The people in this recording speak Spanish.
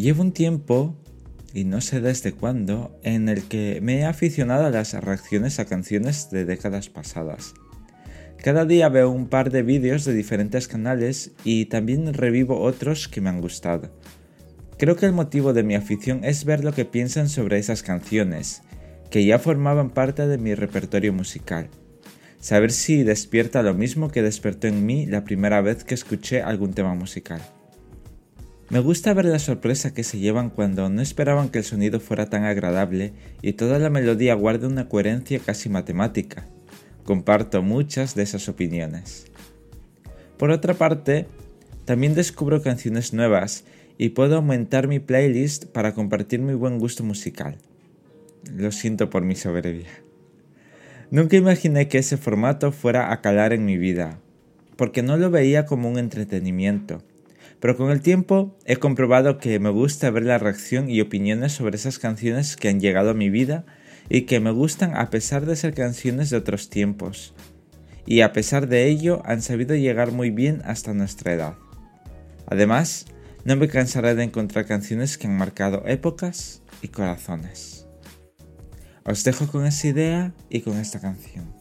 Llevo un tiempo, y no sé desde cuándo, en el que me he aficionado a las reacciones a canciones de décadas pasadas. Cada día veo un par de vídeos de diferentes canales y también revivo otros que me han gustado. Creo que el motivo de mi afición es ver lo que piensan sobre esas canciones, que ya formaban parte de mi repertorio musical. Saber si despierta lo mismo que despertó en mí la primera vez que escuché algún tema musical. Me gusta ver la sorpresa que se llevan cuando no esperaban que el sonido fuera tan agradable y toda la melodía guarde una coherencia casi matemática. Comparto muchas de esas opiniones. Por otra parte, también descubro canciones nuevas y puedo aumentar mi playlist para compartir mi buen gusto musical. Lo siento por mi soberbia. Nunca imaginé que ese formato fuera a calar en mi vida, porque no lo veía como un entretenimiento, pero con el tiempo he comprobado que me gusta ver la reacción y opiniones sobre esas canciones que han llegado a mi vida y que me gustan a pesar de ser canciones de otros tiempos. Y a pesar de ello han sabido llegar muy bien hasta nuestra edad. Además, no me cansaré de encontrar canciones que han marcado épocas y corazones. Os dejo con esa idea y con esta canción.